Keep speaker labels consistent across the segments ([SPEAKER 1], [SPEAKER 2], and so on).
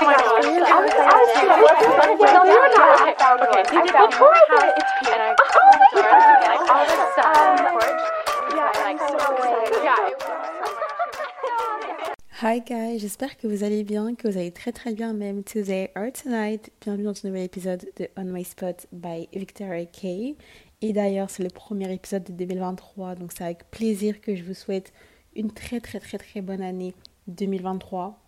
[SPEAKER 1] Hi guys, j'espère que vous allez bien, que vous allez très très bien même today or tonight. Bienvenue dans ce nouvel épisode de On My Spot by Victoria Kay. Et d'ailleurs, c'est le premier épisode de 2023, donc c'est avec plaisir que je vous souhaite une très très très très bonne année 2023.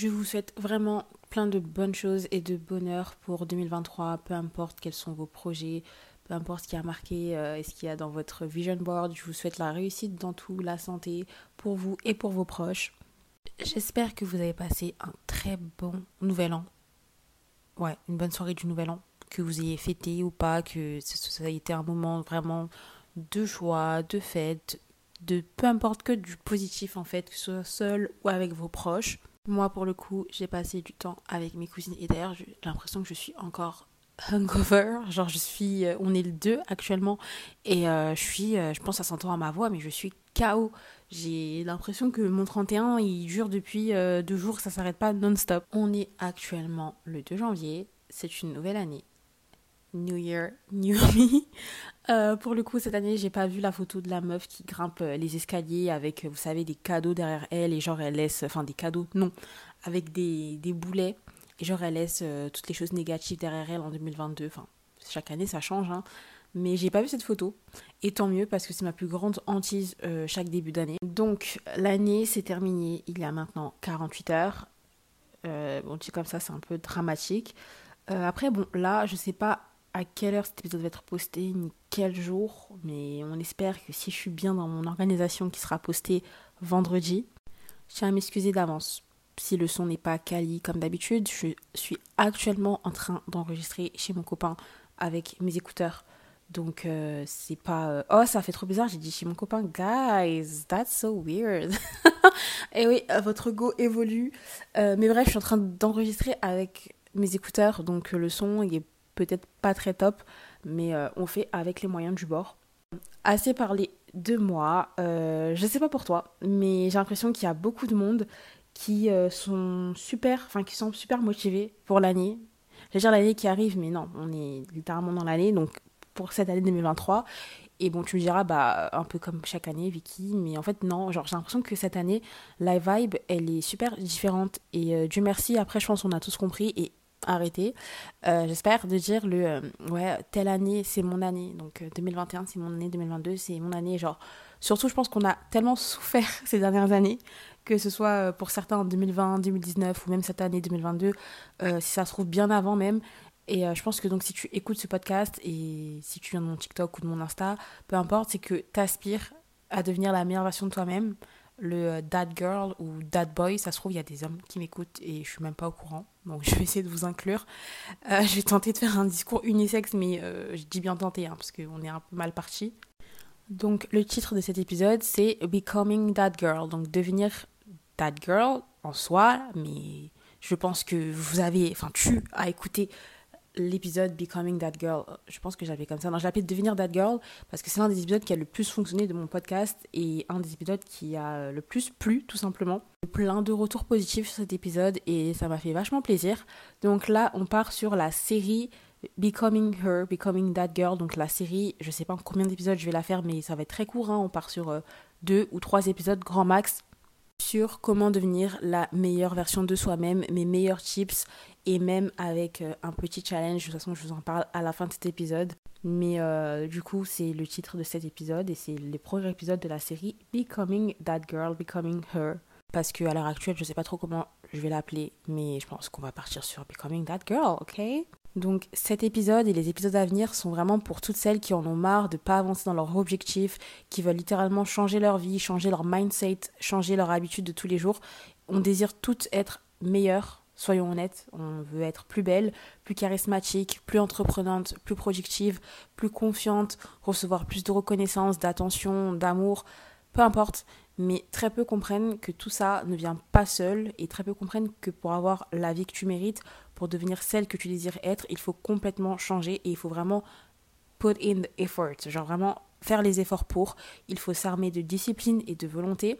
[SPEAKER 1] Je vous souhaite vraiment plein de bonnes choses et de bonheur pour 2023, peu importe quels sont vos projets, peu importe ce qui a marqué euh, et ce qu'il y a dans votre vision board. Je vous souhaite la réussite dans tout, la santé pour vous et pour vos proches. J'espère que vous avez passé un très bon nouvel an. Ouais, une bonne soirée du nouvel an. Que vous ayez fêté ou pas, que ça ait été un moment vraiment de joie, de fête, de peu importe que du positif en fait, que ce soit seul ou avec vos proches. Moi pour le coup, j'ai passé du temps avec mes cousines et d'ailleurs j'ai l'impression que je suis encore hungover, genre je suis, euh, on est le 2 actuellement et euh, je suis, euh, je pense que ça s'entend à ma voix, mais je suis KO. J'ai l'impression que mon 31 il dure depuis deux jours, ça s'arrête pas non-stop. On est actuellement le 2 janvier, c'est une nouvelle année. New Year, New Me. pour le coup, cette année, j'ai pas vu la photo de la meuf qui grimpe les escaliers avec, vous savez, des cadeaux derrière elle et genre elle laisse, enfin des cadeaux, non, avec des, des boulets et genre, elle laisse euh, toutes les choses négatives derrière elle en 2022. Enfin, chaque année, ça change. Hein. Mais j'ai pas vu cette photo. Et tant mieux parce que c'est ma plus grande hantise euh, chaque début d'année. Donc, l'année s'est terminée il y a maintenant 48 heures. Euh, bon, dit comme ça, c'est un peu dramatique. après, bon, là, je sais pas à quelle heure cet épisode va être posté, ni quel jour. Mais on espère que si je suis bien dans mon organisation qui sera postée vendredi, je tiens à m'excuser d'avance si le son n'est pas quali comme d'habitude, je suis actuellement en train d'enregistrer chez mon copain avec mes écouteurs. Donc euh, c'est pas euh, oh ça fait trop bizarre, j'ai dit chez mon copain guys, that's so weird. Et oui, euh, votre go évolue. mais bref, je suis en train d'enregistrer avec mes écouteurs donc le son il est peut-être pas très top, mais on fait avec les moyens du bord. Assez parlé de moi, je sais pas pour toi, mais j'ai l'impression qu'il y a beaucoup de monde qui euh, sont super, enfin qui sont super motivés pour l'année. Veux dire l'année qui arrive, mais non, on est littéralement dans l'année, donc pour cette année 2023. Et bon, tu me diras, bah, un peu comme chaque année, Vicky, mais en fait, non, genre, j'ai l'impression que cette année, la vibe, elle est super différente. Et euh, Dieu merci, après, je pense qu'on a tous compris et arrêté. Euh, j'espère de dire le, ouais, telle année, c'est mon année. Donc, 2021, c'est mon année, 2022, c'est mon année. Genre, surtout, je pense qu'on a tellement souffert ces dernières années que ce soit euh, pour certains en 2020, 2019 ou même cette année 2022, euh, si ça se trouve bien avant même. Et euh, je pense que donc si tu écoutes ce podcast et si tu viens de mon TikTok ou de mon Insta, peu importe, c'est que tu aspires à devenir la meilleure version de toi-même, le dad girl ou dad boy. Ça se trouve, il y a des hommes qui m'écoutent et je suis même pas au courant. Donc je vais essayer de vous inclure. je vais tenter de faire un discours unisexe, mais je dis bien tenter hein, parce qu'on est un peu mal parti. Donc le titre de cet épisode, c'est Becoming That Girl, donc devenir That Girl en soi, mais je pense que vous avez, enfin tu as écouté l'épisode Becoming That Girl. Je pense que j'avais comme ça. Non, je l'appelais Devenir That Girl parce que c'est un des épisodes qui a le plus fonctionné de mon podcast et un des épisodes qui a le plus plu, tout simplement. Plein de retours positifs sur cet épisode et ça m'a fait vachement plaisir. Donc là, on part sur la série Becoming Her, Becoming That Girl. Donc la série, je sais pas en combien d'épisodes je vais la faire, mais ça va être très court. Hein. On part sur euh, deux ou trois épisodes grand max sur comment devenir la meilleure version de soi-même, mes meilleurs tips et même avec euh, un petit challenge. De toute façon, je vous en parle à la fin de cet épisode. Mais euh, du coup, c'est le titre de cet épisode et c'est le premier épisode de la série Becoming That Girl, Becoming Her. Parce qu'à l'heure actuelle, je sais pas trop comment je vais l'appeler, mais je pense qu'on va partir sur Becoming That Girl, ok? Donc cet épisode et les épisodes à venir sont vraiment pour toutes celles qui en ont marre de ne pas avancer dans leur objectif, qui veulent littéralement changer leur vie, changer leur mindset, changer leur habitude de tous les jours. On désire toutes être meilleures, soyons honnêtes, on veut être plus belle, plus charismatique, plus entreprenante, plus productive, plus confiante, recevoir plus de reconnaissance, d'attention, d'amour, peu importe mais très peu comprennent que tout ça ne vient pas seul et très peu comprennent que pour avoir la vie que tu mérites, pour devenir celle que tu désires être, il faut complètement changer et il faut vraiment put in the effort, genre vraiment faire les efforts pour. Il faut s'armer de discipline et de volonté.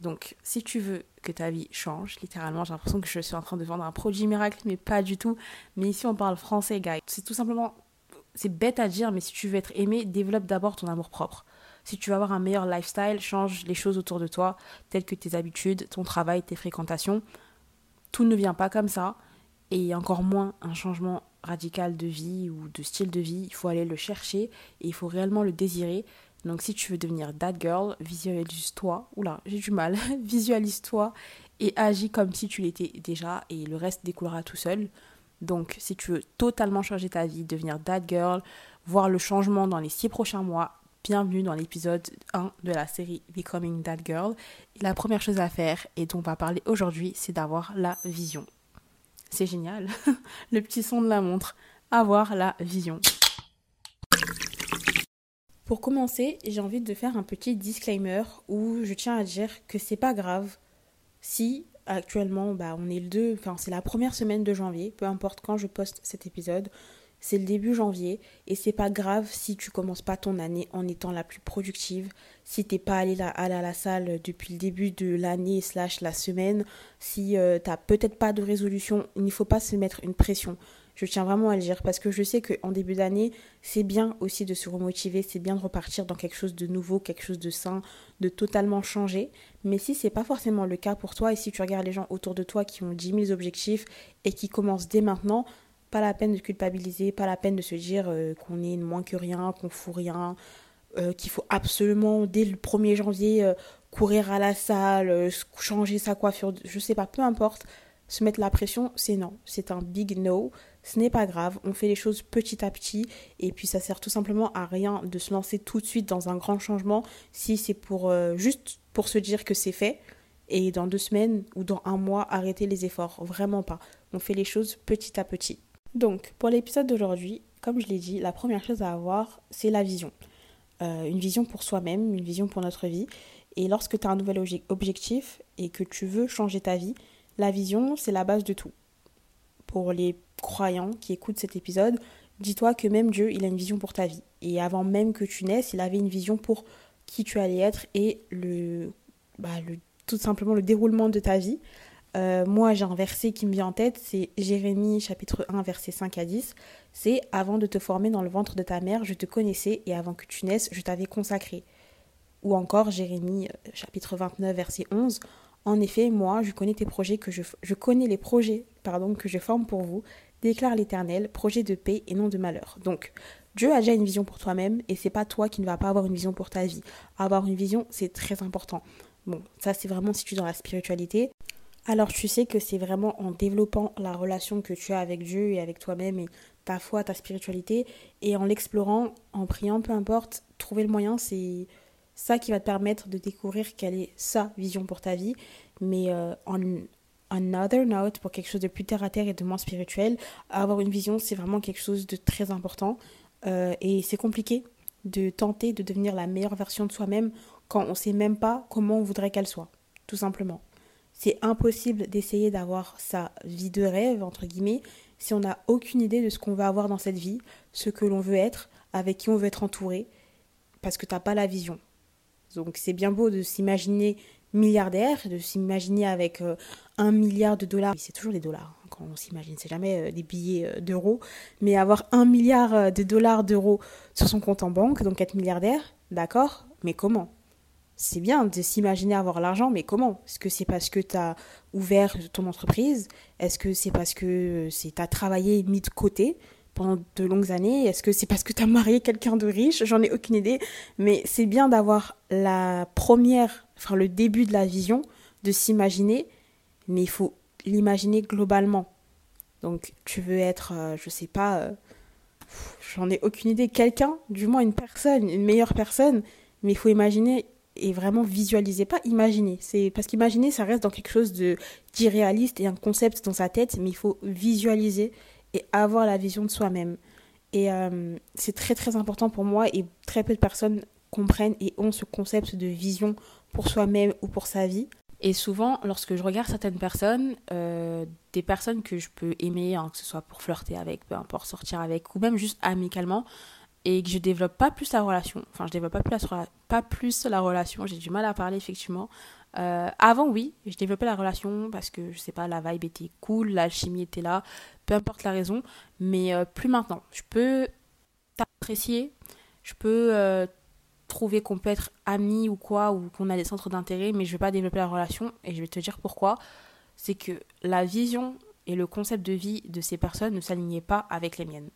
[SPEAKER 1] Donc, si tu veux que ta vie change, littéralement, j'ai l'impression que je suis en train de vendre un produit miracle, mais pas du tout. Mais ici, on parle français, guys. C'est tout simplement, c'est bête à dire, mais si tu veux être aimé, développe d'abord ton amour propre. Si tu veux avoir un meilleur lifestyle, change les choses autour de toi, telles que tes habitudes, ton travail, tes fréquentations. Tout ne vient pas comme ça, et encore moins un changement radical de vie ou de style de vie. Il faut aller le chercher et il faut réellement le désirer. Donc si tu veux devenir that girl, visualise-toi. Oula, j'ai du mal. visualise-toi et agis comme si tu l'étais déjà et le reste découlera tout seul. Donc si tu veux totalement changer ta vie, devenir that girl, voir le changement dans les six prochains mois, bienvenue dans l'épisode 1 de la série Becoming That Girl. la première chose à faire et dont on va parler aujourd'hui, c'est d'avoir la vision. C'est génial. le petit son de la montre. Avoir la vision. Pour commencer, j'ai envie de faire un petit disclaimer où je tiens à dire que c'est pas grave si actuellement bah, on est le 2, enfin c'est la première semaine de janvier, peu importe quand je poste cet épisode, c'est le début janvier et c'est pas grave si tu commences pas ton année en étant la plus productive, si t'es pas allé, à la salle depuis le début de l'année slash la semaine, si euh, t'as peut-être pas de résolution, il ne faut pas se mettre une pression. Je tiens vraiment à le dire parce que je sais qu'en début d'année, c'est bien aussi de se remotiver, c'est bien de repartir dans quelque chose de nouveau, quelque chose de sain, de totalement changer. Mais si c'est pas forcément le cas pour toi et si tu regardes les gens autour de toi qui ont 10 000 objectifs et qui commencent dès maintenant, pas la peine de culpabiliser, pas la peine de se dire euh, qu'on est moins que rien, qu'on fout rien, euh, qu'il faut absolument dès le 1er janvier euh, courir à la salle, changer sa coiffure, je sais pas, peu importe. Se mettre la pression, c'est non, c'est un big no. Ce n'est pas grave, on fait les choses petit à petit et puis ça sert tout simplement à rien de se lancer tout de suite dans un grand changement si c'est pour euh, juste pour se dire que c'est fait et dans deux semaines ou dans un mois arrêter les efforts. Vraiment pas. On fait les choses petit à petit. Donc pour l'épisode d'aujourd'hui, comme je l'ai dit, la première chose à avoir, c'est la vision. Euh, une vision pour soi-même, une vision pour notre vie. Et lorsque tu as un nouvel objectif et que tu veux changer ta vie, la vision, c'est la base de tout. Pour les croyant qui écoute cet épisode, dis-toi que même Dieu, il a une vision pour ta vie. Et avant même que tu naisses, il avait une vision pour qui tu allais être et le, bah, tout simplement le déroulement de ta vie. Euh, moi, j'ai un verset qui me vient en tête, c'est Jérémie chapitre 1, verset 5 à 10. C'est Avant de te former dans le ventre de ta mère, je te connaissais et avant que tu naisses, je t'avais consacré. Ou encore Jérémie chapitre 29, verset 11. En effet, moi, je connais tes projets que je, je connais les projets pardon, que je forme pour vous déclare l'Éternel, projet de paix et non de malheur. Donc, Dieu a déjà une vision pour toi-même et c'est pas toi qui ne vas pas avoir une vision pour ta vie. Avoir une vision, c'est très important. Bon, ça c'est vraiment si tu es dans la spiritualité. Alors tu sais que c'est vraiment en développant la relation que tu as avec Dieu et avec toi-même et ta foi, ta spiritualité et en l'explorant, en priant, peu importe, trouver le moyen, c'est ça qui va te permettre de découvrir quelle est sa vision pour ta vie. Mais euh, en, another note, pour quelque chose de plus terre à terre et de moins spirituel, avoir une vision, c'est vraiment quelque chose de très important. Euh, et c'est compliqué de tenter de devenir la meilleure version de soi-même quand on ne sait même pas comment on voudrait qu'elle soit, tout simplement. C'est impossible d'essayer d'avoir sa vie de rêve, entre guillemets, si on n'a aucune idée de ce qu'on veut avoir dans cette vie, ce que l'on veut être, avec qui on veut être entouré, parce que tu n'as pas la vision. Donc c'est bien beau de s'imaginer milliardaire, de s'imaginer avec euh, un milliard de dollars. C'est toujours des dollars hein, quand on s'imagine, c'est jamais euh, des billets euh, d'euros. Mais avoir un milliard de dollars d'euros sur son compte en banque, donc être milliardaire, d'accord, mais comment? C'est bien de s'imaginer avoir l'argent, mais comment? Est-ce que c'est parce que tu as ouvert ton entreprise? Est-ce que c'est parce que tu as travaillé mis de côté? De longues années. Est-ce que c'est parce que tu as marié quelqu'un de riche? J'en ai aucune idée. Mais c'est bien d'avoir la première, enfin le début de la vision, de s'imaginer, mais il faut l'imaginer globalement. Donc tu veux être, euh, je sais pas, euh, j'en ai aucune idée, quelqu'un, du moins une personne, une meilleure personne, mais il faut imaginer et vraiment visualiser, pas imaginer. C'est parce qu'imaginer, ça reste dans quelque chose de d'irréaliste et un concept dans sa tête, mais il faut visualiser et avoir la vision de soi-même. Et euh, c'est très très important pour moi et très peu de personnes comprennent et ont ce concept de vision pour soi-même ou pour sa vie. Et souvent, lorsque je regarde certaines personnes, euh, des personnes que je peux aimer, hein, que ce soit pour flirter avec, peu importe, sortir avec, ou même juste amicalement, et que je développe pas plus la relation, enfin je développe pas plus la, pas plus la relation, j'ai du mal à parler effectivement, avant, oui, je développais la relation parce que, je sais pas, la vibe était cool, l'alchimie était là, peu importe la raison, mais plus maintenant. Je peux t'apprécier, je peux trouver qu'on peut être amis ou quoi, ou qu'on a des centres d'intérêt, mais je vais pas développer la relation, et je vais te dire pourquoi. C'est que la vision et le concept de vie de ces personnes ne s'alignaient pas avec les miennes.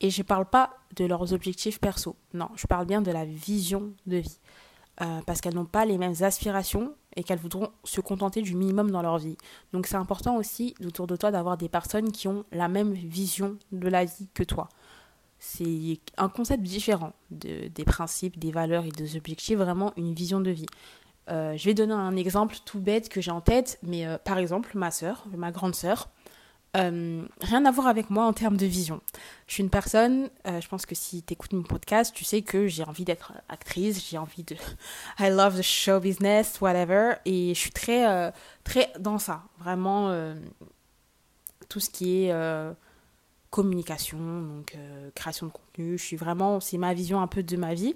[SPEAKER 1] Et je parle pas de leurs objectifs perso, non, je parle bien de la vision de vie. Euh, parce qu'elles n'ont pas les mêmes aspirations et qu'elles voudront se contenter du minimum dans leur vie. Donc c'est important aussi autour de toi d'avoir des personnes qui ont la même vision de la vie que toi. C'est un concept différent de, des principes, des valeurs et des objectifs, vraiment une vision de vie. Euh, je vais donner un exemple tout bête que j'ai en tête, mais euh, par exemple, ma soeur, ma grande sœur, euh, rien à voir avec moi en termes de vision. Je suis une personne, je pense que si tu écoutes mon podcast, tu sais que j'ai envie d'être actrice, j'ai envie de. I love the show business, whatever, et je suis très, très dans ça. Vraiment, tout ce qui est communication, donc création de contenu, je suis vraiment. C'est ma vision un peu de ma vie.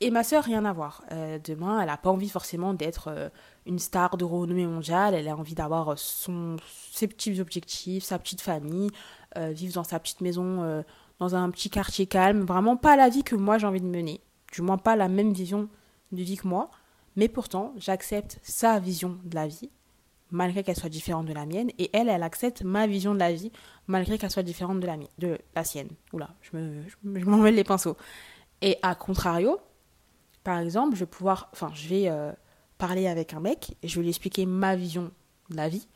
[SPEAKER 1] Et ma sœur, rien à voir. Euh, demain, elle n'a pas envie forcément d'être euh, une star de renommée mondiale. Elle a envie d'avoir euh, son, ses petits objectifs, sa petite famille, vivre dans sa petite maison, dans un petit quartier calme. Vraiment pas la vie que moi j'ai envie de mener. Du moins pas la même vision de vie que moi. Mais pourtant, j'accepte sa vision de la vie, malgré qu'elle soit différente de la mienne. Et elle, elle accepte ma vision de la vie, malgré qu'elle soit différente de la, mienne, de la sienne. Oula, je me, m'en mêle les pinceaux. Et à contrario, par exemple, je vais pouvoir, enfin, je vais euh, parler avec un mec et je vais lui expliquer ma vision de la vie.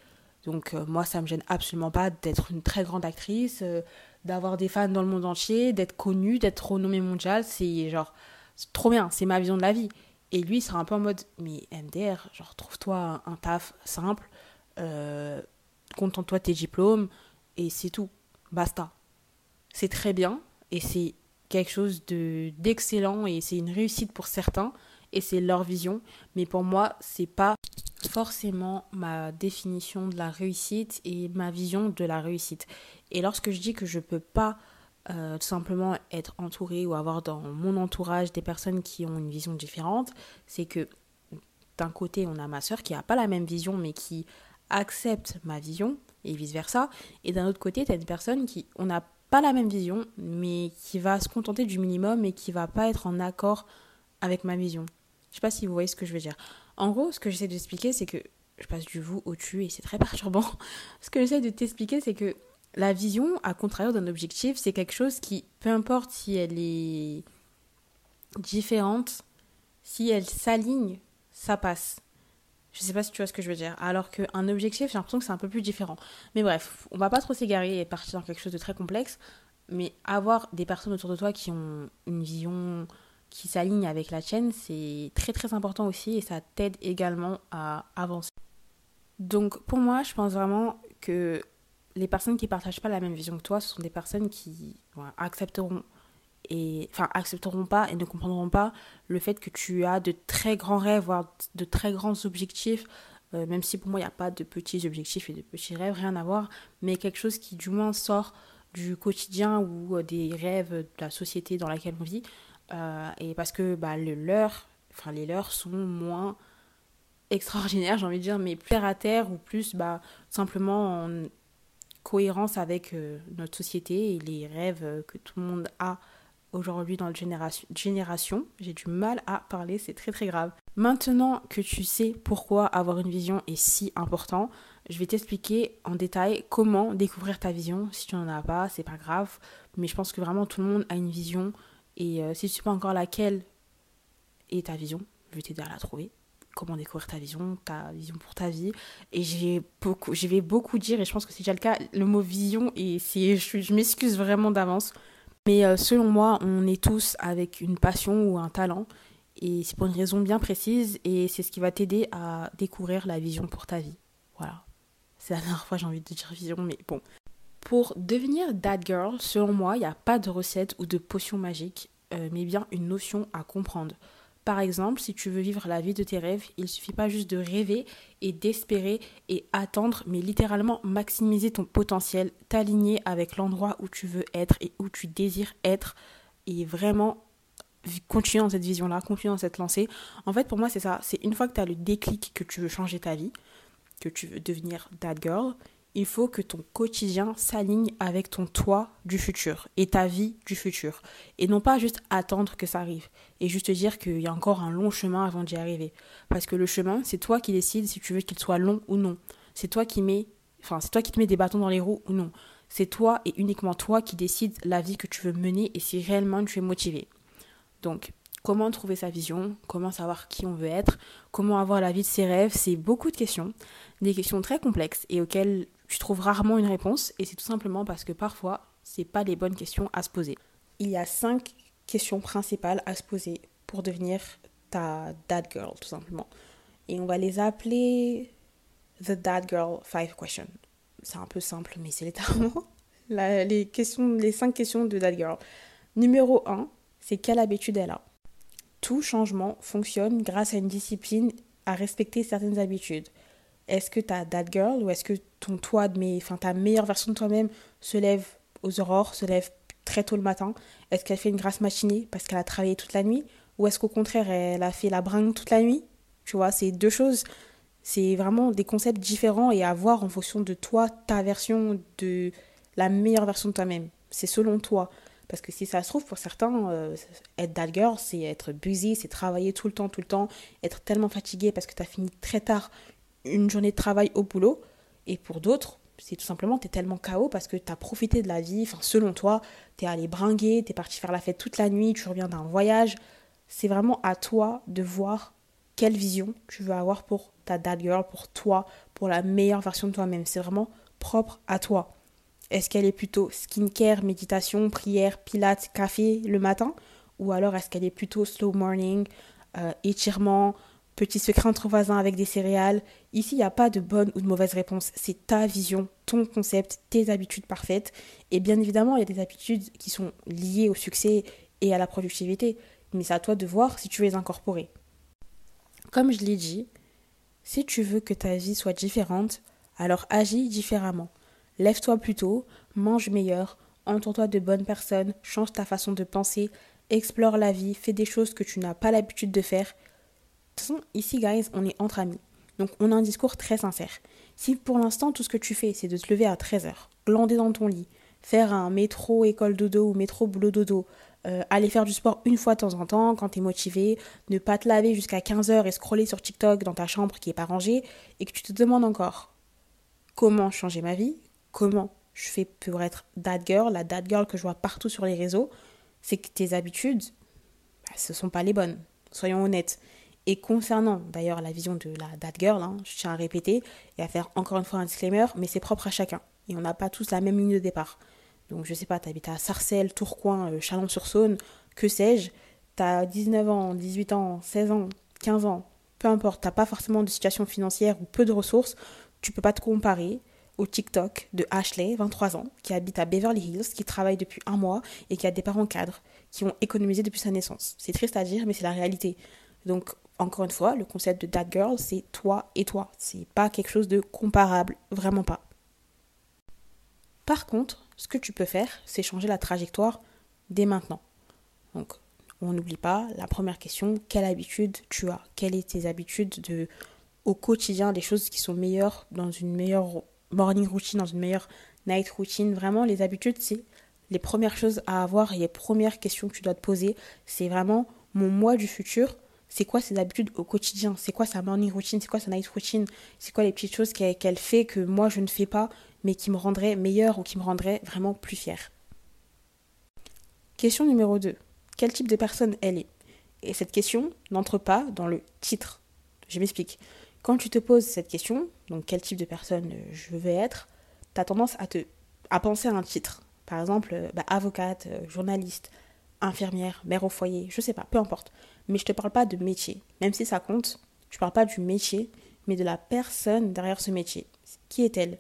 [SPEAKER 1] Donc, euh, moi, ça me gêne absolument pas d'être une très grande actrice, euh, d'avoir des fans dans le monde entier, d'être connue, d'être renommée mondiale. C'est genre, trop bien, c'est ma vision de la vie. Et lui, il sera un peu en mode, mais MDR, genre, trouve-toi un, taf simple, contente-toi tes diplômes, et c'est tout. Basta. C'est très bien, et c'est quelque chose de d'excellent et c'est une réussite pour certains et c'est leur vision. Mais pour moi c'est pas forcément ma définition de la réussite et ma vision de la réussite. Et lorsque je dis que je peux pas euh, tout simplement être entourée ou avoir dans mon entourage des personnes qui ont une vision différente c'est que d'un côté on a ma soeur qui a pas la même vision mais qui accepte ma vision et vice versa et d'un autre côté tu as une personne qui on a pas la même vision, mais qui va se contenter du minimum et qui va pas être en accord avec ma vision. Je sais pas si vous voyez ce que je veux dire. En gros, ce que j'essaie d'expliquer, c'est que je passe du vous au tu et c'est très perturbant. ce que j'essaie de t'expliquer, c'est que la vision, à contrario d'un objectif, c'est quelque chose qui, peu importe si elle est différente, si elle s'aligne, ça passe. Je sais pas si tu vois ce que je veux dire. Alors qu'un objectif, j'ai l'impression que c'est un peu plus différent. Mais bref, on va pas trop s'égarer et partir dans quelque chose de très complexe. Mais avoir des personnes autour de toi qui ont une vision qui s'aligne avec la tienne, c'est très très important aussi et ça t'aide également à avancer. Donc pour moi, je pense vraiment que les personnes qui partagent pas la même vision que toi, ce sont des personnes qui accepteront et enfin accepteront pas et ne comprendront pas le fait que tu as de très grands rêves, voire de très grands objectifs, euh, même si pour moi il n'y a pas de petits objectifs et de petits rêves, rien à voir, mais quelque chose qui du moins sort du quotidien ou euh, des rêves de la société dans laquelle on vit, euh, et parce que bah, enfin les leurs sont moins extraordinaires, j'ai envie de dire, mais plus terre à terre ou plus bah, simplement en cohérence avec notre société et les rêves que tout le monde a aujourd'hui dans la génération, génération. J'ai du mal à parler, c'est très très grave. Maintenant que tu sais pourquoi avoir une vision est si important, je vais t'expliquer en détail comment découvrir ta vision. Si tu n'en as pas, c'est pas grave, mais je pense que vraiment tout le monde a une vision et euh, si tu sais pas encore laquelle est ta vision, je vais t'aider à la trouver. Comment découvrir ta vision, ta vision pour ta vie. Et j'ai beaucoup, je vais beaucoup dire, et je pense que c'est déjà le cas, le mot vision, et je m'excuse vraiment d'avance mais euh, selon moi, on est tous avec une passion ou un talent. Et c'est pour une raison bien précise. Et c'est ce qui va t'aider à découvrir la vision pour ta vie. Voilà. C'est la dernière fois j'ai envie de dire vision, mais bon. Pour devenir that girl, selon moi, il n'y a pas de recette ou de potion magique, euh, mais bien une notion à comprendre. Par exemple, si tu veux vivre la vie de tes rêves, il suffit pas juste de rêver et d'espérer et attendre, mais littéralement maximiser ton potentiel, t'aligner avec l'endroit où tu veux être et où tu désires être et vraiment continuer dans cette vision-là, continuer dans cette lancée. En fait, pour moi, c'est ça. C'est une fois que tu as le déclic que tu veux changer ta vie, que tu veux devenir that girl, il faut que ton quotidien s'aligne avec ton toi du futur et ta vie du futur. Et non pas juste attendre que ça arrive et juste te dire qu'il y a encore un long chemin avant d'y arriver. Parce que le chemin, c'est toi qui décides si tu veux qu'il soit long ou non. C'est toi qui mets, enfin, c'est toi qui te mets des bâtons dans les roues ou non. C'est toi et uniquement toi qui décides la vie que tu veux mener et si réellement tu es motivé. Donc, comment trouver sa vision, comment savoir qui on veut être, comment avoir la vie de ses rêves, c'est beaucoup de questions, des questions très complexes et auxquelles tu trouves rarement une réponse et c'est tout simplement parce que parfois, c'est pas les bonnes questions à se poser. Il y a cinq questions principales à se poser pour devenir ta dad girl tout simplement. Et on va les appeler the dad girl five questions. C'est un peu simple mais c'est littéralement les questions les cinq questions de dad girl. Numéro 1, c'est quelle habitude elle a? Tout changement fonctionne grâce à une discipline à respecter certaines habitudes. Est-ce que ta dad girl ou est-ce que ton toi, mais, enfin, ta meilleure version de toi-même se lève aux aurores, se lève très tôt le matin? Est-ce qu'elle fait une grasse matinée parce qu'elle a travaillé toute la nuit? Ou est-ce qu'au contraire, elle a fait la bringue toute la nuit? Tu vois, c'est deux choses. C'est vraiment des concepts différents et à voir en fonction de toi, ta version de la meilleure version de toi-même. C'est selon toi. Parce que si ça se trouve, pour certains, euh, être that girl, c'est être busy, c'est travailler tout le temps, tout le temps, être tellement fatigué parce que tu as fini très tard une journée de travail au boulot. Et pour d'autres, c'est tout simplement, tu es tellement KO parce que tu as profité de la vie, enfin selon toi, tu es allé bringuer, tu es parti faire la fête toute la nuit, tu reviens d'un voyage. C'est vraiment à toi de voir quelle vision tu veux avoir pour ta dad girl, pour toi, pour la meilleure version de toi-même. C'est vraiment propre à toi. Est-ce qu'elle est plutôt skincare, méditation, prière, pilates, café le matin? Ou alors est-ce qu'elle est plutôt slow morning, euh, étirement, petit secret entre voisins avec des céréales. Ici, il n'y a pas de bonne ou de mauvaise réponse. C'est ta vision, ton concept, tes habitudes parfaites. Et bien évidemment, il y a des habitudes qui sont liées au succès et à la productivité. Mais c'est à toi de voir si tu veux les incorporer. Comme je l'ai dit, si tu veux que ta vie soit différente, alors agis différemment. Lève-toi plus tôt, mange meilleur, entoure-toi de bonnes personnes, change ta façon de penser, explore la vie, fais des choses que tu n'as pas l'habitude de faire toute façon, ici, guys, on est entre amis. Donc, on a un discours très sincère. Si pour l'instant, tout ce que tu fais, c'est de te lever à 13h, glander dans ton lit, faire un métro école dodo ou métro boulot dodo, euh, aller faire du sport une fois de temps en temps quand t'es motivé, ne pas te laver jusqu'à 15h et scroller sur TikTok dans ta chambre qui est pas rangée, et que tu te demandes encore comment changer ma vie, comment je fais pour être that girl, la that girl que je vois partout sur les réseaux, c'est que tes habitudes, bah, ce sont pas les bonnes. Soyons honnêtes. Et concernant d'ailleurs la vision de la dad girl, hein, je tiens à répéter et à faire encore une fois un disclaimer, mais c'est propre à chacun. Et on n'a pas tous la même ligne de départ. Donc je sais pas, habites à Sarcelles, Tourcoing, euh, Chalon-sur-Saône, que sais-je, as 19 ans, 18 ans, 16 ans, 15 ans, peu importe, t'as pas forcément de situation financière ou peu de ressources, tu peux pas te comparer au TikTok de Ashley, 23 ans, qui habite à Beverly Hills, qui travaille depuis un mois et qui a des parents cadres qui ont économisé depuis sa naissance. C'est triste à dire, mais c'est la réalité. Donc encore une fois, le concept de that girl, c'est toi et toi. C'est pas quelque chose de comparable, vraiment pas. Par contre, ce que tu peux faire, c'est changer la trajectoire dès maintenant. Donc, on n'oublie pas la première question quelle habitude tu as? Quelles sont tes habitudes de, au quotidien, des choses qui sont meilleures dans une meilleure morning routine, dans une meilleure night routine? Vraiment, les habitudes, c'est les premières choses à avoir et les premières questions que tu dois te poser. C'est vraiment mon moi du futur c'est quoi ses habitudes au quotidien, c'est quoi sa morning routine, c'est quoi sa night routine, c'est quoi les petites choses qu'elle fait que moi je ne fais pas, mais qui me rendraient meilleure ou qui me rendraient vraiment plus fière? Question numéro 2. Quel type de personne elle est? Et cette question n'entre pas dans le titre. Je m'explique. Quand tu te poses cette question, donc quel type de personne je vais être, tu as tendance à, te, à penser à un titre. Par exemple, bah, avocate, journaliste, infirmière, mère au foyer, je sais pas, peu importe. Mais je te parle pas de métier. Même si ça compte, je parle pas du métier, mais de la personne derrière ce métier. Qui est-elle?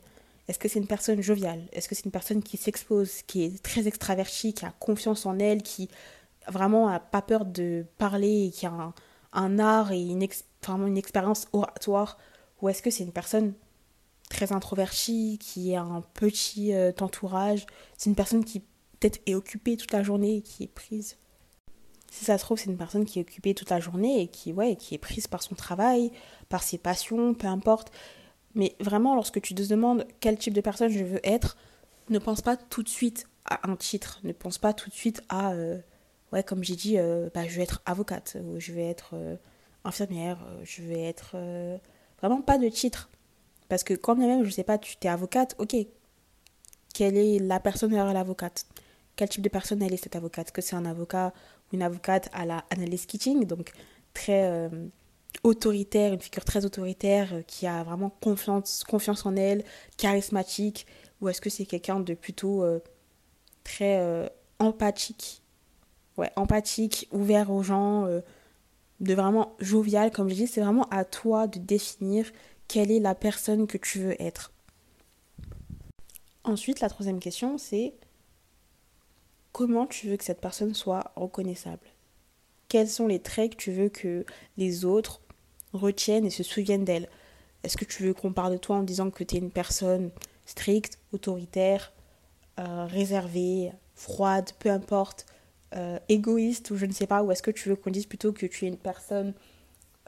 [SPEAKER 1] Est-ce que c'est une personne joviale? Est-ce que c'est une personne qui s'expose, qui est très extravertie, qui a confiance en elle, qui vraiment a pas peur de parler et qui a un, art et une, une expérience oratoire? Ou est-ce que c'est une personne très introvertie, qui a un petit euh, entourage C'est une personne qui peut-être est occupée toute la journée et qui est prise Si ça se trouve, c'est une personne qui est occupée toute la journée et qui, ouais, qui est prise par son travail, par ses passions, peu importe. Mais vraiment, lorsque tu te demandes quel type de personne je veux être, ne pense pas tout de suite à un titre. Ne pense pas tout de suite à, euh, ouais, comme j'ai dit, euh, bah, je vais être avocate, je vais être euh, infirmière, je vais être. vraiment pas de titre. Parce que quand même, je sais pas, tu es avocate, ok. Quelle est la personne derrière l'avocate? Quel type de personne est cette avocate? Que c'est un avocat une avocate à la Annalise Keating, donc très autoritaire, une figure très autoritaire qui a vraiment confiance, confiance en elle, charismatique, ou est-ce que c'est quelqu'un de plutôt euh, très euh, empathique? Ouais, empathique, ouvert aux gens, euh, de vraiment jovial, comme je dis, c'est vraiment à toi de définir quelle est la personne que tu veux être. Ensuite, la troisième question, c'est comment tu veux que cette personne soit reconnaissable? Quels sont les traits que tu veux que les autres retiennent et se souviennent d'elle? Est-ce que tu veux qu'on parle de toi en disant que tu es une personne stricte, autoritaire, euh, réservée, froide, peu importe, euh, égoïste ou je ne sais pas, ou est-ce que tu veux qu'on dise plutôt que tu es une personne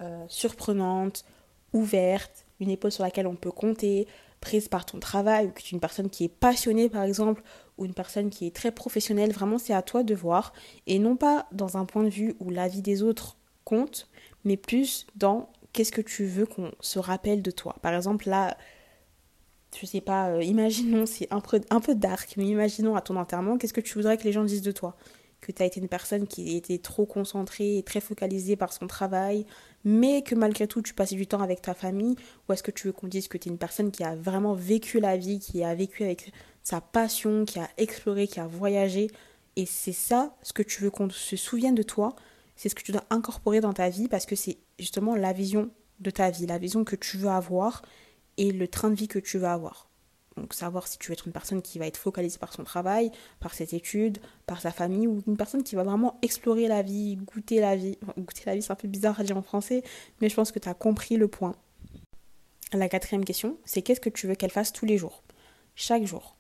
[SPEAKER 1] euh, surprenante, ouverte, une épaule sur laquelle on peut compter, prise par ton travail, ou que tu es une personne qui est passionnée par exemple, ou une personne qui est très professionnelle, vraiment c'est à toi de voir, et non pas dans un point de vue où la vie des autres compte, mais plus dans qu'est-ce que tu veux qu'on se rappelle de toi. Par exemple là, je sais pas, euh, imaginons, c'est un peu, un peu dark, mais imaginons à ton enterrement, qu'est-ce que tu voudrais que les gens disent de toi? Que tu as été une personne qui était trop concentrée et très focalisée par son travail, mais que malgré tout tu passais du temps avec ta famille Ou est-ce que tu veux qu'on dise que tu es une personne qui a vraiment vécu la vie, qui a vécu avec sa passion, qui a exploré, qui a voyagé Et c'est ça, ce que tu veux qu'on se souvienne de toi, c'est ce que tu dois incorporer dans ta vie parce que c'est justement la vision de ta vie, la vision que tu veux avoir et le train de vie que tu vas avoir. Donc savoir si tu veux être une personne qui va être focalisée par son travail, par ses études, par sa famille, ou une personne qui va vraiment explorer la vie, goûter la vie. goûter la vie, c'est un peu bizarre à dire en français, mais je pense que tu as compris le point. La quatrième question, c'est qu'est-ce que tu veux qu'elle fasse tous les jours Chaque jour?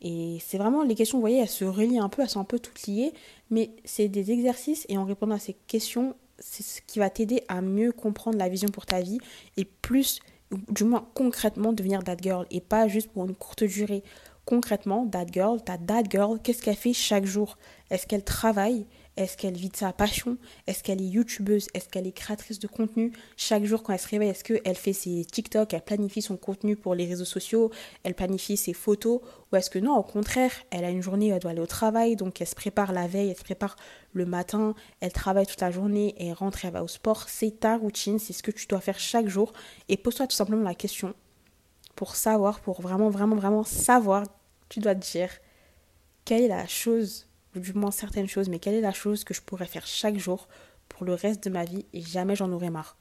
[SPEAKER 1] Et c'est vraiment les questions, vous voyez, elles se relient un peu, elles sont un peu toutes liées, mais c'est des exercices et en répondant à ces questions, c'est ce qui va t'aider à mieux comprendre la vision pour ta vie et plus du moins concrètement devenir that girl et pas juste pour une courte durée. Concrètement, that girl, ta that girl, qu'est-ce qu'elle fait chaque jour? Est-ce qu'elle travaille? Est-ce qu'elle vit de sa passion? Est-ce qu'elle est youtubeuse? Est-ce qu'elle est créatrice de contenu? Chaque jour quand elle se réveille, est-ce qu'elle fait ses TikTok Elle planifie son contenu pour les réseaux sociaux Elle planifie ses photos? Ou est-ce que non, au contraire, elle a une journée où elle doit aller au travail, donc elle se prépare la veille, elle se prépare le matin, elle travaille toute la journée et elle rentre, elle va au sport. C'est ta routine, c'est ce que tu dois faire chaque jour. Et pose-toi tout simplement la question pour savoir, pour vraiment, vraiment, vraiment savoir, tu dois te dire quelle est la chose du moins certaines choses, mais quelle est la chose que je pourrais faire chaque jour pour le reste de ma vie et jamais j'en aurai marre?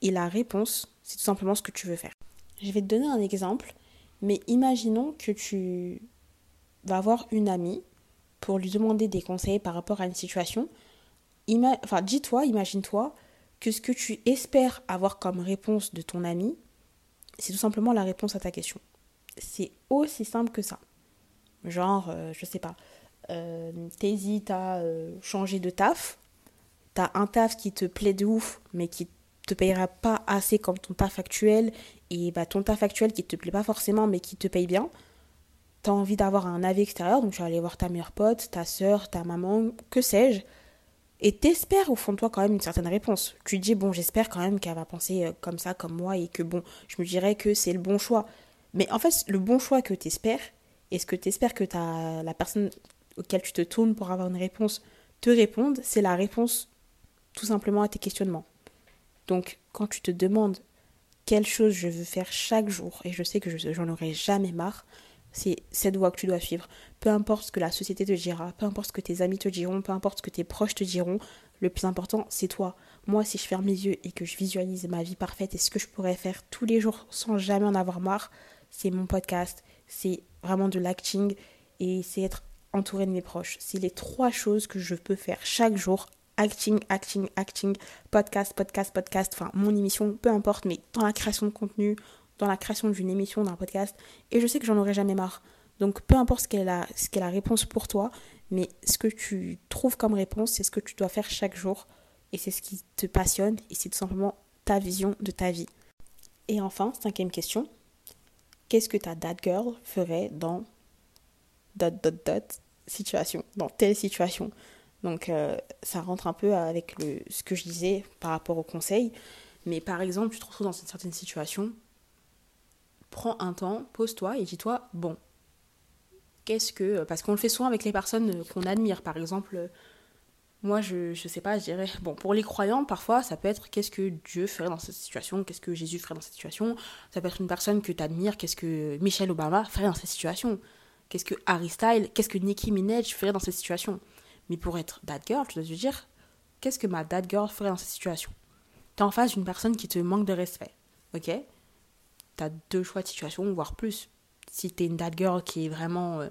[SPEAKER 1] Et la réponse, c'est tout simplement ce que tu veux faire. Je vais te donner un exemple, mais imaginons que tu vas avoir une amie pour lui demander des conseils par rapport à une situation. enfin, dis-toi, imagine-toi que ce que tu espères avoir comme réponse de ton ami, c'est tout simplement la réponse à ta question. C'est aussi simple que ça. Genre, euh, je sais pas, euh, t'hésites à euh, changer de taf, t'as un taf qui te plaît de ouf, mais qui te payera pas assez comme ton taf actuel, et bah, ton taf actuel qui te plaît pas forcément, mais qui te paye bien, t'as envie d'avoir un avis extérieur, donc tu vas aller voir ta meilleure pote, ta soeur, ta maman, que sais-je, et t'espères au fond de toi quand même une certaine réponse. Tu te dis, bon, j'espère quand même qu'elle va penser euh, comme ça, comme moi, et que bon, je me dirais que c'est le bon choix. Mais en fait, le bon choix que t'espères, et ce que t'espères que t'as, la personne auquel tu te tournes pour avoir une réponse te répondent, c'est la réponse tout simplement à tes questionnements. Donc quand tu te demandes quelle chose je veux faire chaque jour, et je sais que j'en aurai jamais marre, c'est cette voie que tu dois suivre. Peu importe ce que la société te dira, peu importe ce que tes amis te diront, peu importe ce que tes proches te diront, le plus important, c'est toi. Moi, si je ferme les yeux et que je visualise ma vie parfaite et ce que je pourrais faire tous les jours sans jamais en avoir marre, c'est mon podcast, c'est vraiment de l'acting et c'est être entouré de mes proches. C'est les trois choses que je peux faire chaque jour. Acting, acting, acting, podcast, podcast, podcast, enfin mon émission, peu importe, mais dans la création de contenu, dans la création d'une émission, d'un podcast. Et je sais que j'en aurai jamais marre. Donc peu importe ce qu'est la, qu'est la réponse pour toi, mais ce que tu trouves comme réponse, c'est ce que tu dois faire chaque jour et c'est ce qui te passionne et c'est tout simplement ta vision de ta vie. Et enfin, cinquième question, qu'est-ce que ta dad girl ferait dans dot dot dot situation, dans telle situation Donc euh, ça rentre un peu avec le, ce que je disais par rapport au conseil. Mais par exemple, tu te retrouves dans une certaine situation, prends un temps, pose-toi et dis-toi, bon, qu'est-ce que... Parce qu'on le fait souvent avec les personnes qu'on admire. Par exemple, moi, je ne sais pas, je dirais, bon, pour les croyants, parfois, ça peut être qu'est-ce que Dieu ferait dans cette situation, qu'est-ce que Jésus ferait dans cette situation. Ça peut être une personne que tu admires, qu'est-ce que Michelle Obama ferait dans cette situation. Qu'est-ce que Harry Styles, qu'est-ce que Nicki Minaj ferait dans cette situation? Mais pour être that girl, dois te dire, qu'est-ce que ma that girl ferait dans cette situation? Tu es en face d'une personne qui te manque de respect, ok? Tu as deux choix de situation, voire plus. Si tu es une that girl qui est vraiment, euh,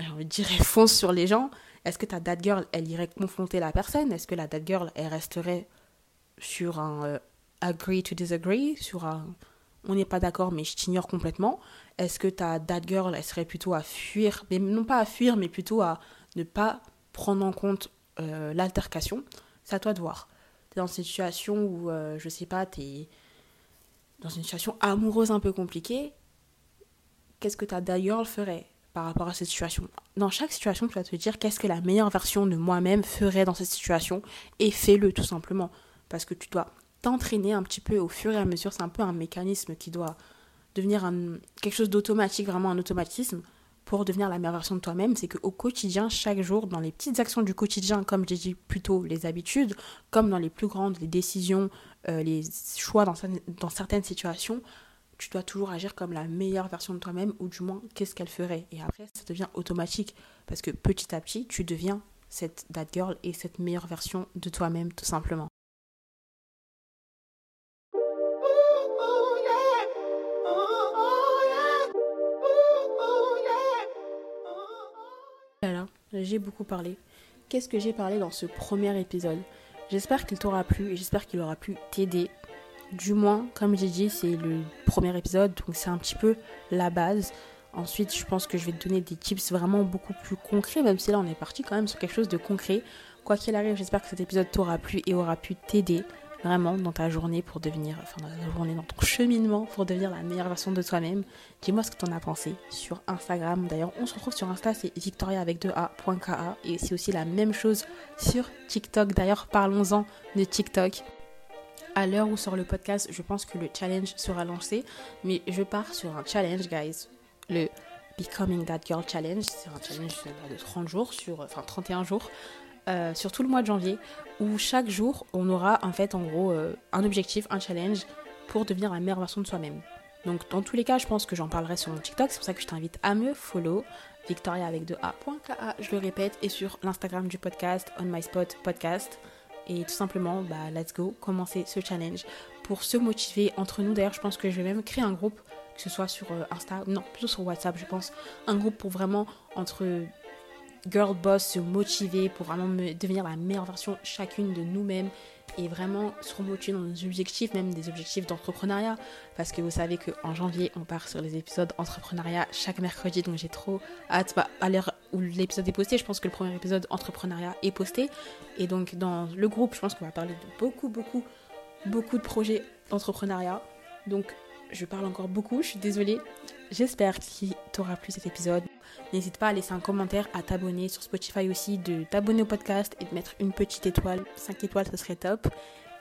[SPEAKER 1] j'ai dire, fonce sur les gens, est-ce que ta dad girl, elle irait confronter la personne? Est-ce que la dad girl, elle resterait sur un euh, agree to disagree? Sur un on n'est pas d'accord, mais je t'ignore complètement? Est-ce que ta dad girl, serait plutôt à fuir Mais non pas à fuir, mais plutôt à ne pas prendre en compte euh, l'altercation C'est à toi de voir. Tu es dans une situation où, euh, je sais pas, tu es dans une situation amoureuse un peu compliquée. Qu'est-ce que ta dad girl ferait par rapport à cette situation? Dans chaque situation, tu vas te dire qu'est-ce que la meilleure version de moi-même ferait dans cette situation? Et fais-le tout simplement. Parce que tu dois t'entraîner un petit peu au fur et à mesure. C'est un peu un mécanisme qui doit devenir quelque chose d'automatique, vraiment un automatisme pour devenir la meilleure version de toi-même. C'est qu'au quotidien, chaque jour, dans les petites actions du quotidien, comme j'ai dit plus tôt, les habitudes, comme dans les plus grandes, les décisions, euh, les choix dans, dans certaines situations, tu dois toujours agir comme la meilleure version de toi-même, ou du moins, qu'est-ce qu'elle ferait. Et après, ça devient automatique, parce que petit à petit, tu deviens cette that girl et cette meilleure version de toi-même, tout simplement. J'ai beaucoup parlé. Qu'est-ce que j'ai parlé dans ce premier épisode? J'espère qu'il t'aura plu et j'espère qu'il aura pu t'aider du moins, comme j'ai dit, c'est le premier épisode, donc c'est un petit peu la base. Ensuite, je pense que je vais te donner des tips vraiment beaucoup plus concrets, même si là on est parti quand même sur quelque chose de concret. Quoi qu'il arrive, j'espère que cet épisode t'aura plu et aura pu t'aider vraiment dans ta journée pour devenir, enfin dans ta journée, dans ton cheminement pour devenir la meilleure version de toi-même. Dis-moi ce que tu en as pensé sur Instagram. D'ailleurs, on se retrouve sur Insta, c'est victoria avec 2a.ka et c'est aussi la même chose sur TikTok. D'ailleurs, parlons-en de TikTok à l'heure où sort le podcast, je pense que le challenge sera lancé. Mais je pars sur un challenge, guys. Le Becoming That Girl Challenge. C'est un challenge de 30 jours, sur, enfin 31 jours, euh, sur tout le mois de janvier. Où chaque jour, on aura en fait, en gros, euh, un objectif, un challenge pour devenir la meilleure version de soi-même. Donc, dans tous les cas, je pense que j'en parlerai sur mon TikTok. C'est pour ça que je t'invite à me follow. Victoria avec 2a.ka, je le répète, et sur l'Instagram du podcast, On My Spot Podcast et tout simplement, bah, let's go, commencer ce challenge pour se motiver entre nous. D'ailleurs, je pense que je vais même créer un groupe, que ce soit sur euh, Insta, non, plutôt sur WhatsApp, je pense, un groupe pour vraiment entre girl boss se motiver pour vraiment devenir la meilleure version chacune de nous-mêmes et vraiment se remotiver dans nos objectifs, même des objectifs d'entrepreneuriat. Parce que vous savez qu'en janvier, on part sur les épisodes entrepreneuriat chaque mercredi, donc j'ai trop hâte. Bah, à l'heure où l'épisode est posté, je pense que le premier épisode entrepreneuriat est posté. Et donc dans le groupe, je pense qu'on va parler de beaucoup, beaucoup, beaucoup de projets d'entrepreneuriat. Donc je parle encore beaucoup, je suis désolée. J'espère qu'il t'aura plu cet épisode. N'hésite pas à laisser un commentaire, à t'abonner sur Spotify aussi, de t'abonner au podcast et de mettre une petite étoile. 5 étoiles, ce serait top.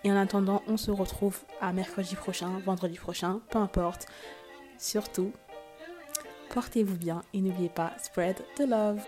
[SPEAKER 1] Et en attendant, on se retrouve à mercredi prochain, vendredi prochain, peu importe. Surtout, portez-vous bien et n'oubliez pas, spread the love.